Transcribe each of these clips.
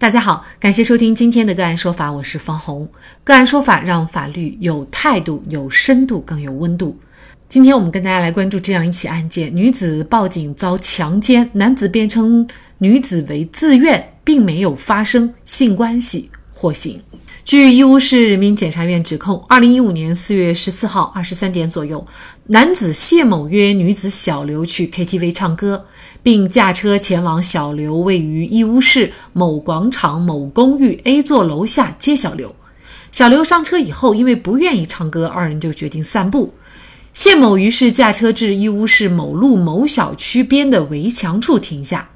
大家好，感谢收听今天的个案说法，我是方红。个案说法让法律有态度、有深度、更有温度。今天我们跟大家来关注这样一起案件：女子报警遭强奸，男子辩称女子为自愿，并没有发生性关系，获刑。据义乌市人民检察院指控，二零一五年四月十四号二十三点左右，男子谢某约女子小刘去 KTV 唱歌，并驾车前往小刘位于义乌市某广场某公寓 A 座楼下接小刘。小刘上车以后，因为不愿意唱歌，二人就决定散步。谢某于是驾车至义乌市某路某小区边的围墙处停下。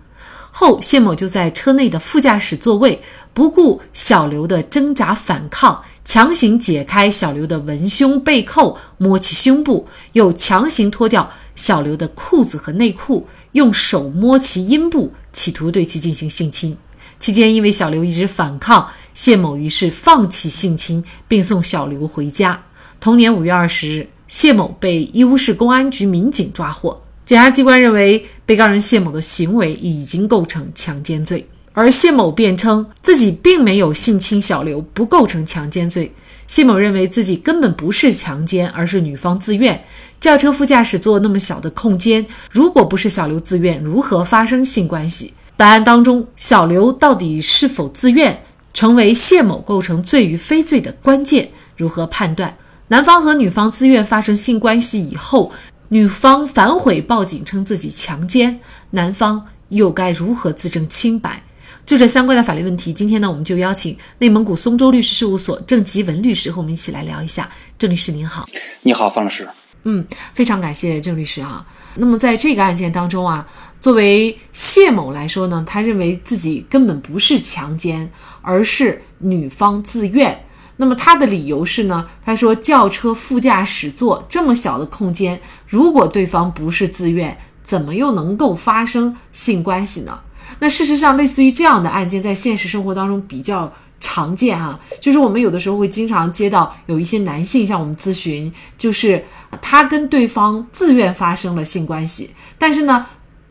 后，谢某就在车内的副驾驶座位，不顾小刘的挣扎反抗，强行解开小刘的文胸背扣，摸其胸部，又强行脱掉小刘的裤子和内裤，用手摸其阴部，企图对其进行性侵。期间，因为小刘一直反抗，谢某于是放弃性侵，并送小刘回家。同年五月二十日，谢某被义乌市公安局民警抓获。检察机关认为，被告人谢某的行为已经构成强奸罪，而谢某辩称自己并没有性侵小刘，不构成强奸罪。谢某认为自己根本不是强奸，而是女方自愿。轿车副驾驶座那么小的空间，如果不是小刘自愿，如何发生性关系？本案当中，小刘到底是否自愿，成为谢某构成罪与非罪的关键。如何判断？男方和女方自愿发生性关系以后。女方反悔报警称自己强奸，男方又该如何自证清白？就这相关的法律问题，今天呢，我们就邀请内蒙古松州律师事务所郑吉文律师和我们一起来聊一下。郑律师您好，你好，方老师。嗯，非常感谢郑律师啊。那么在这个案件当中啊，作为谢某来说呢，他认为自己根本不是强奸，而是女方自愿。那么他的理由是呢？他说轿车副驾驶座这么小的空间，如果对方不是自愿，怎么又能够发生性关系呢？那事实上，类似于这样的案件，在现实生活当中比较常见哈。就是我们有的时候会经常接到有一些男性向我们咨询，就是他跟对方自愿发生了性关系，但是呢，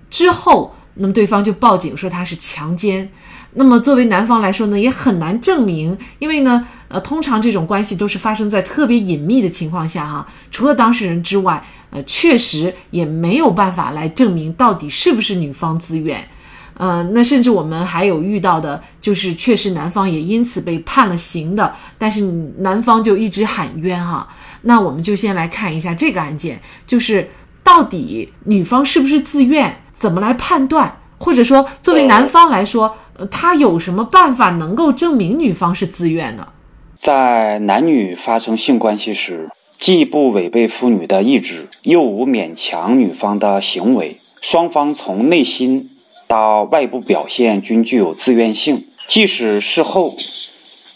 之后那么对方就报警说他是强奸。那么作为男方来说呢，也很难证明，因为呢。呃，通常这种关系都是发生在特别隐秘的情况下，哈，除了当事人之外，呃，确实也没有办法来证明到底是不是女方自愿。呃，那甚至我们还有遇到的，就是确实男方也因此被判了刑的，但是男方就一直喊冤哈。那我们就先来看一下这个案件，就是到底女方是不是自愿，怎么来判断？或者说，作为男方来说，呃，他有什么办法能够证明女方是自愿呢？在男女发生性关系时，既不违背妇女的意志，又无勉强女方的行为，双方从内心到外部表现均具有自愿性。即使事后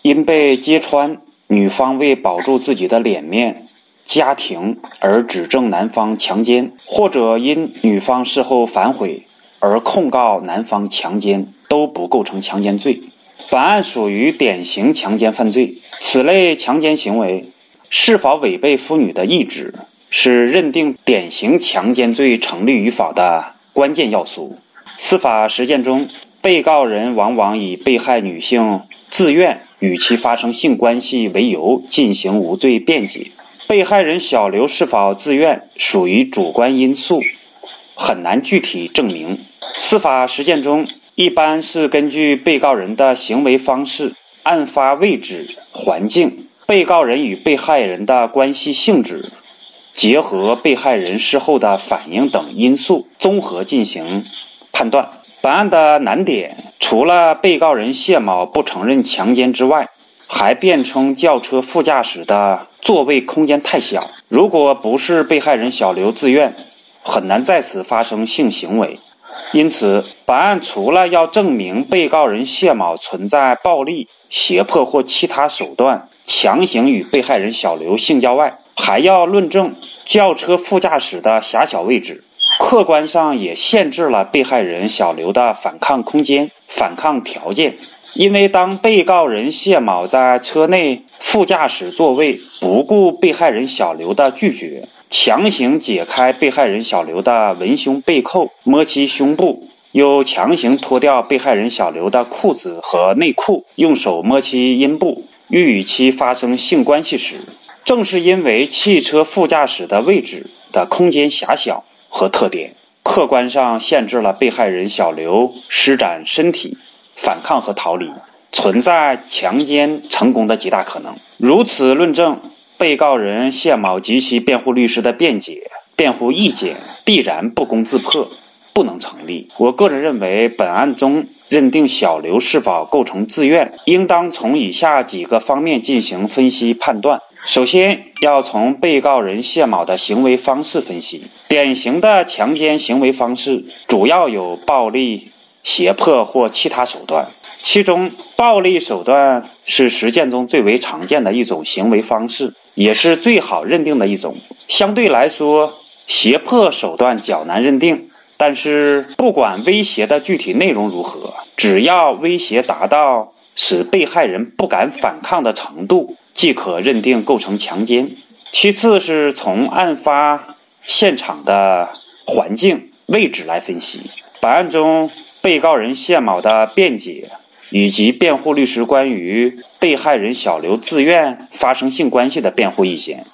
因被揭穿，女方为保住自己的脸面、家庭而指证男方强奸，或者因女方事后反悔而控告男方强奸，都不构成强奸罪。本案属于典型强奸犯罪。此类强奸行为是否违背妇女的意志，是认定典型强奸罪成立与否的关键要素。司法实践中，被告人往往以被害女性自愿与其发生性关系为由进行无罪辩解。被害人小刘是否自愿，属于主观因素，很难具体证明。司法实践中，一般是根据被告人的行为方式。案发位置、环境、被告人与被害人的关系性质，结合被害人事后的反应等因素，综合进行判断。本案的难点，除了被告人谢某不承认强奸之外，还辩称轿车副驾驶的座位空间太小，如果不是被害人小刘自愿，很难在此发生性行为。因此，本案除了要证明被告人谢某存在暴力、胁迫或其他手段强行与被害人小刘性交外，还要论证轿车副驾驶的狭小位置，客观上也限制了被害人小刘的反抗空间、反抗条件。因为当被告人谢某在车内副驾驶座位不顾被害人小刘的拒绝。强行解开被害人小刘的文胸背扣，摸其胸部，又强行脱掉被害人小刘的裤子和内裤，用手摸其阴部，欲与其发生性关系时，正是因为汽车副驾驶的位置的空间狭小和特点，客观上限制了被害人小刘施展身体反抗和逃离，存在强奸成功的极大可能。如此论证，被告人谢某及其辩护律师的辩解、辩护意见必然不攻自破。不能成立。我个人认为，本案中认定小刘是否构成自愿，应当从以下几个方面进行分析判断。首先，要从被告人谢某的行为方式分析。典型的强奸行为方式主要有暴力、胁迫或其他手段，其中暴力手段是实践中最为常见的一种行为方式，也是最好认定的一种。相对来说，胁迫手段较难认定。但是，不管威胁的具体内容如何，只要威胁达到使被害人不敢反抗的程度，即可认定构成强奸。其次是从案发现场的环境位置来分析。本案中，被告人谢某的辩解以及辩护律师关于被害人小刘自愿发生性关系的辩护意见，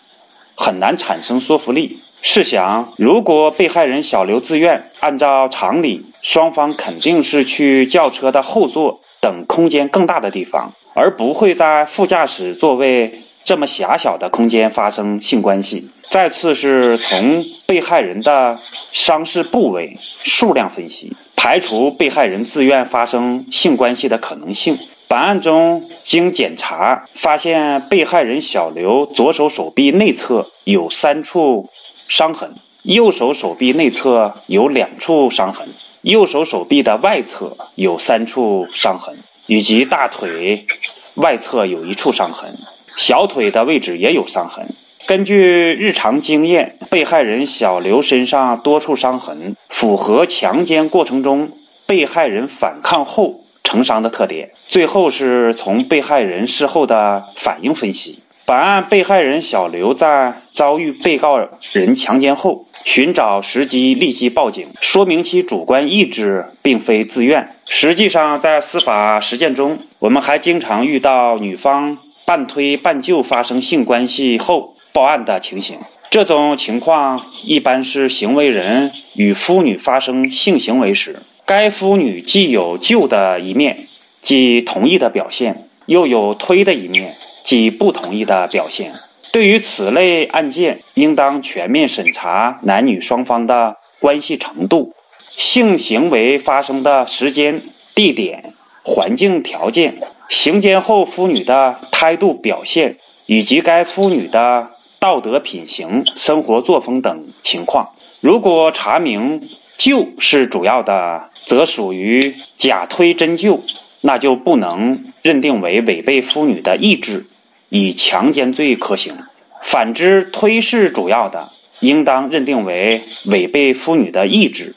很难产生说服力。试想，如果被害人小刘自愿，按照常理，双方肯定是去轿车的后座等空间更大的地方，而不会在副驾驶座位这么狭小的空间发生性关系。再次是从被害人的伤势部位数量分析，排除被害人自愿发生性关系的可能性。本案中，经检查发现，被害人小刘左手手臂内侧有三处。伤痕，右手手臂内侧有两处伤痕，右手手臂的外侧有三处伤痕，以及大腿外侧有一处伤痕，小腿的位置也有伤痕。根据日常经验，被害人小刘身上多处伤痕符合强奸过程中被害人反抗后成伤的特点。最后是从被害人事后的反应分析。本案被害人小刘在遭遇被告人强奸后，寻找时机立即报警，说明其主观意志并非自愿。实际上，在司法实践中，我们还经常遇到女方半推半就发生性关系后报案的情形。这种情况一般是行为人与妇女发生性行为时，该妇女既有就的一面，即同意的表现，又有推的一面。即不同意的表现。对于此类案件，应当全面审查男女双方的关系程度、性行为发生的时间、地点、环境条件、行奸后妇女的态度表现以及该妇女的道德品行、生活作风等情况。如果查明就是主要的，则属于假推真就，那就不能认定为违背妇女的意志。以强奸罪可行，反之推是主要的，应当认定为违背妇女的意志，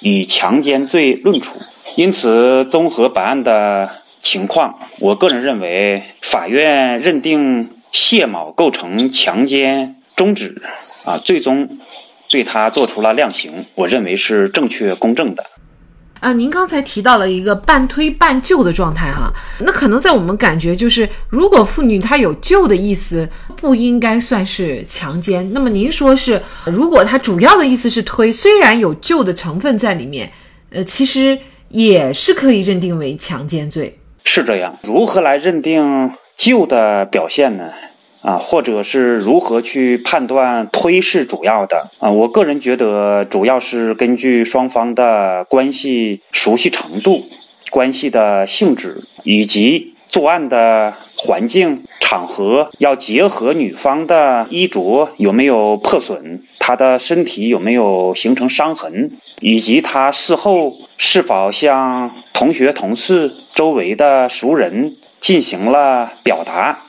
以强奸罪论处。因此，综合本案的情况，我个人认为，法院认定谢某构成强奸中止，啊，最终对他做出了量刑，我认为是正确公正的。啊，您刚才提到了一个半推半就的状态哈，那可能在我们感觉就是，如果妇女她有救的意思，不应该算是强奸。那么您说是，如果她主要的意思是推，虽然有救的成分在里面，呃，其实也是可以认定为强奸罪。是这样，如何来认定旧的表现呢？啊，或者是如何去判断推是主要的啊？我个人觉得，主要是根据双方的关系熟悉程度、关系的性质以及作案的环境场合，要结合女方的衣着有没有破损，她的身体有没有形成伤痕，以及她事后是否向同学、同事、周围的熟人进行了表达。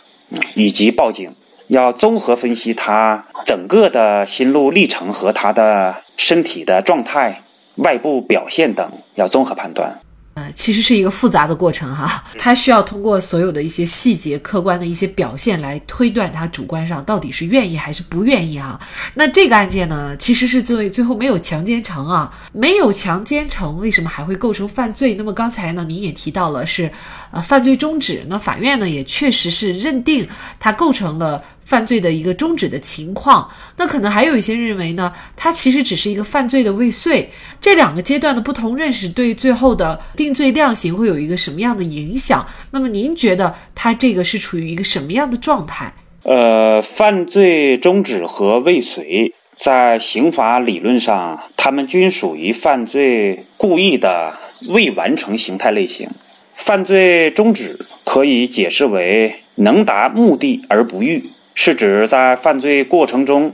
以及报警，要综合分析他整个的心路历程和他的身体的状态、外部表现等，要综合判断。呃，其实是一个复杂的过程哈，他需要通过所有的一些细节、客观的一些表现来推断他主观上到底是愿意还是不愿意啊。那这个案件呢，其实是最最后没有强奸成啊，没有强奸成，为什么还会构成犯罪？那么刚才呢，您也提到了是，呃，犯罪终止，那法院呢也确实是认定他构成了。犯罪的一个终止的情况，那可能还有一些认为呢，它其实只是一个犯罪的未遂。这两个阶段的不同认识，对最后的定罪量刑会有一个什么样的影响？那么您觉得它这个是处于一个什么样的状态？呃，犯罪终止和未遂，在刑法理论上，它们均属于犯罪故意的未完成形态类型。犯罪终止可以解释为能达目的而不欲。是指在犯罪过程中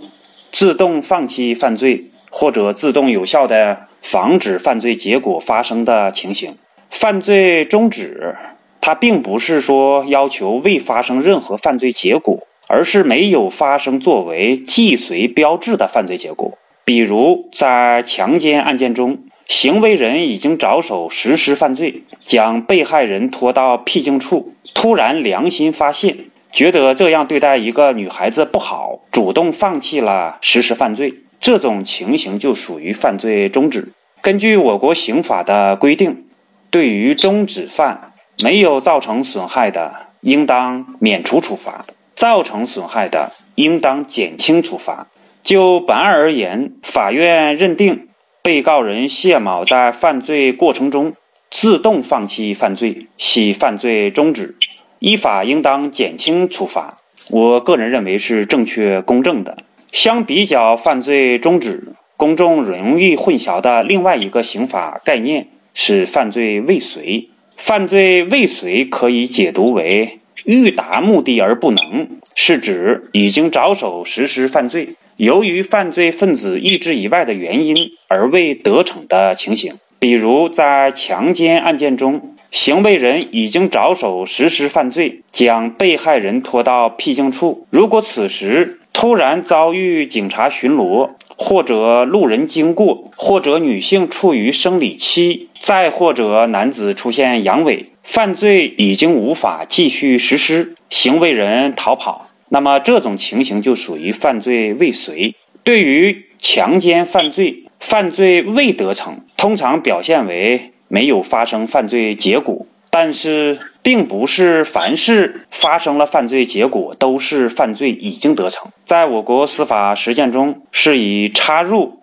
自动放弃犯罪，或者自动有效的防止犯罪结果发生的情形。犯罪终止，它并不是说要求未发生任何犯罪结果，而是没有发生作为既遂标志的犯罪结果。比如在强奸案件中，行为人已经着手实施犯罪，将被害人拖到僻静处，突然良心发现。觉得这样对待一个女孩子不好，主动放弃了实施犯罪，这种情形就属于犯罪中止。根据我国刑法的规定，对于中止犯没有造成损害的，应当免除处罚；造成损害的，应当减轻处罚。就本案而言，法院认定被告人谢某在犯罪过程中自动放弃犯罪，系犯罪中止。依法应当减轻处罚，我个人认为是正确公正的。相比较犯罪终止，公众容易混淆的另外一个刑法概念是犯罪未遂。犯罪未遂可以解读为欲达目的而不能，是指已经着手实施犯罪，由于犯罪分子意志以外的原因而未得逞的情形。比如在强奸案件中。行为人已经着手实施犯罪，将被害人拖到僻静处。如果此时突然遭遇警察巡逻，或者路人经过，或者女性处于生理期，再或者男子出现阳痿，犯罪已经无法继续实施，行为人逃跑，那么这种情形就属于犯罪未遂。对于强奸犯罪，犯罪未得逞，通常表现为。没有发生犯罪结果，但是并不是凡是发生了犯罪结果都是犯罪已经得逞。在我国司法实践中，是以插入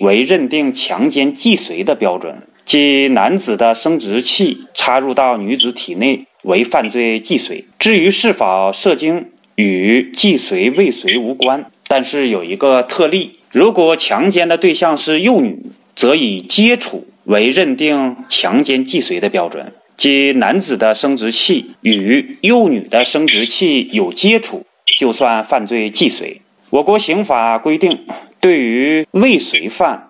为认定强奸既遂的标准，即男子的生殖器插入到女子体内为犯罪既遂。至于是否射精，与既遂未遂无关。但是有一个特例，如果强奸的对象是幼女，则以接触。为认定强奸既遂的标准，即男子的生殖器与幼女的生殖器有接触，就算犯罪既遂。我国刑法规定，对于未遂犯，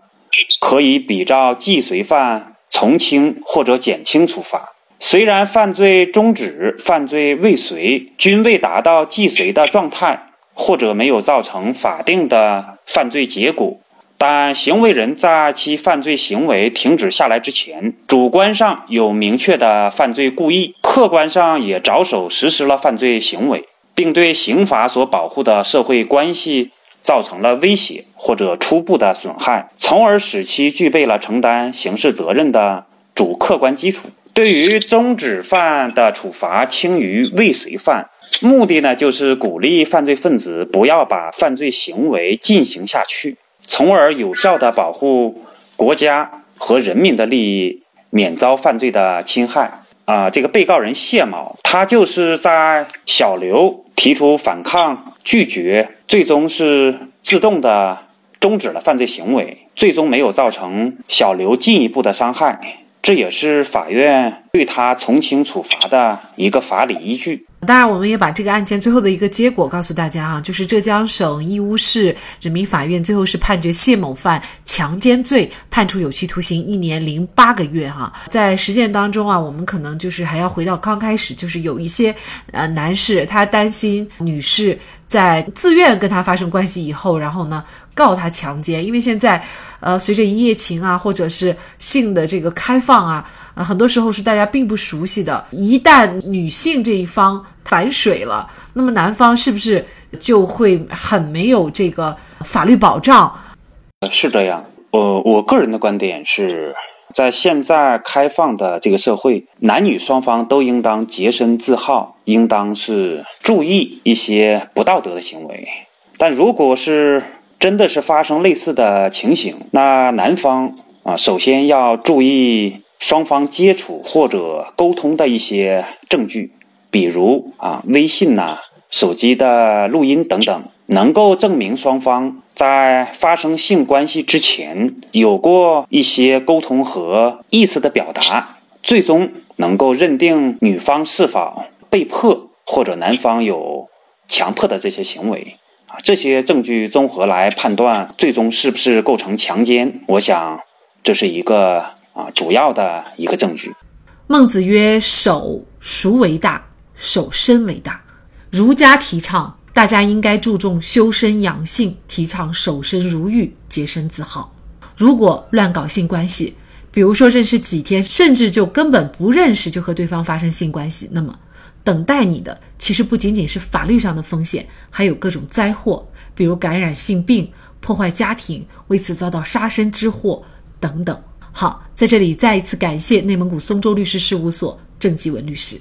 可以比照既遂犯从轻或者减轻处罚。虽然犯罪终止、犯罪未遂均未达到既遂的状态，或者没有造成法定的犯罪结果。但行为人在其犯罪行为停止下来之前，主观上有明确的犯罪故意，客观上也着手实施了犯罪行为，并对刑法所保护的社会关系造成了威胁或者初步的损害，从而使其具备了承担刑事责任的主客观基础。对于终止犯的处罚轻于未遂犯，目的呢就是鼓励犯罪分子不要把犯罪行为进行下去。从而有效地保护国家和人民的利益，免遭犯罪的侵害。啊，这个被告人谢某，他就是在小刘提出反抗、拒绝，最终是自动的终止了犯罪行为，最终没有造成小刘进一步的伤害。这也是法院对他从轻处罚的一个法理依据。当然，我们也把这个案件最后的一个结果告诉大家啊，就是浙江省义乌市人民法院最后是判决谢某犯强奸罪，判处有期徒刑一年零八个月。哈，在实践当中啊，我们可能就是还要回到刚开始，就是有一些呃男士他担心女士在自愿跟他发生关系以后，然后呢告他强奸，因为现在呃随着一夜情啊，或者是性的这个开放啊。啊，很多时候是大家并不熟悉的。一旦女性这一方反水了，那么男方是不是就会很没有这个法律保障？是这样。呃，我个人的观点是。在现在开放的这个社会，男女双方都应当洁身自好，应当是注意一些不道德的行为。但如果是真的是发生类似的情形，那男方啊，首先要注意双方接触或者沟通的一些证据，比如啊，微信呐、手机的录音等等。能够证明双方在发生性关系之前有过一些沟通和意思的表达，最终能够认定女方是否被迫或者男方有强迫的这些行为啊，这些证据综合来判断最终是不是构成强奸，我想这是一个啊主要的一个证据。孟子曰：“守孰为大？守身为大。”儒家提倡。大家应该注重修身养性，提倡守身如玉，洁身自好。如果乱搞性关系，比如说认识几天，甚至就根本不认识就和对方发生性关系，那么等待你的其实不仅仅是法律上的风险，还有各种灾祸，比如感染性病、破坏家庭、为此遭到杀身之祸等等。好，在这里再一次感谢内蒙古松州律师事务所郑继文律师。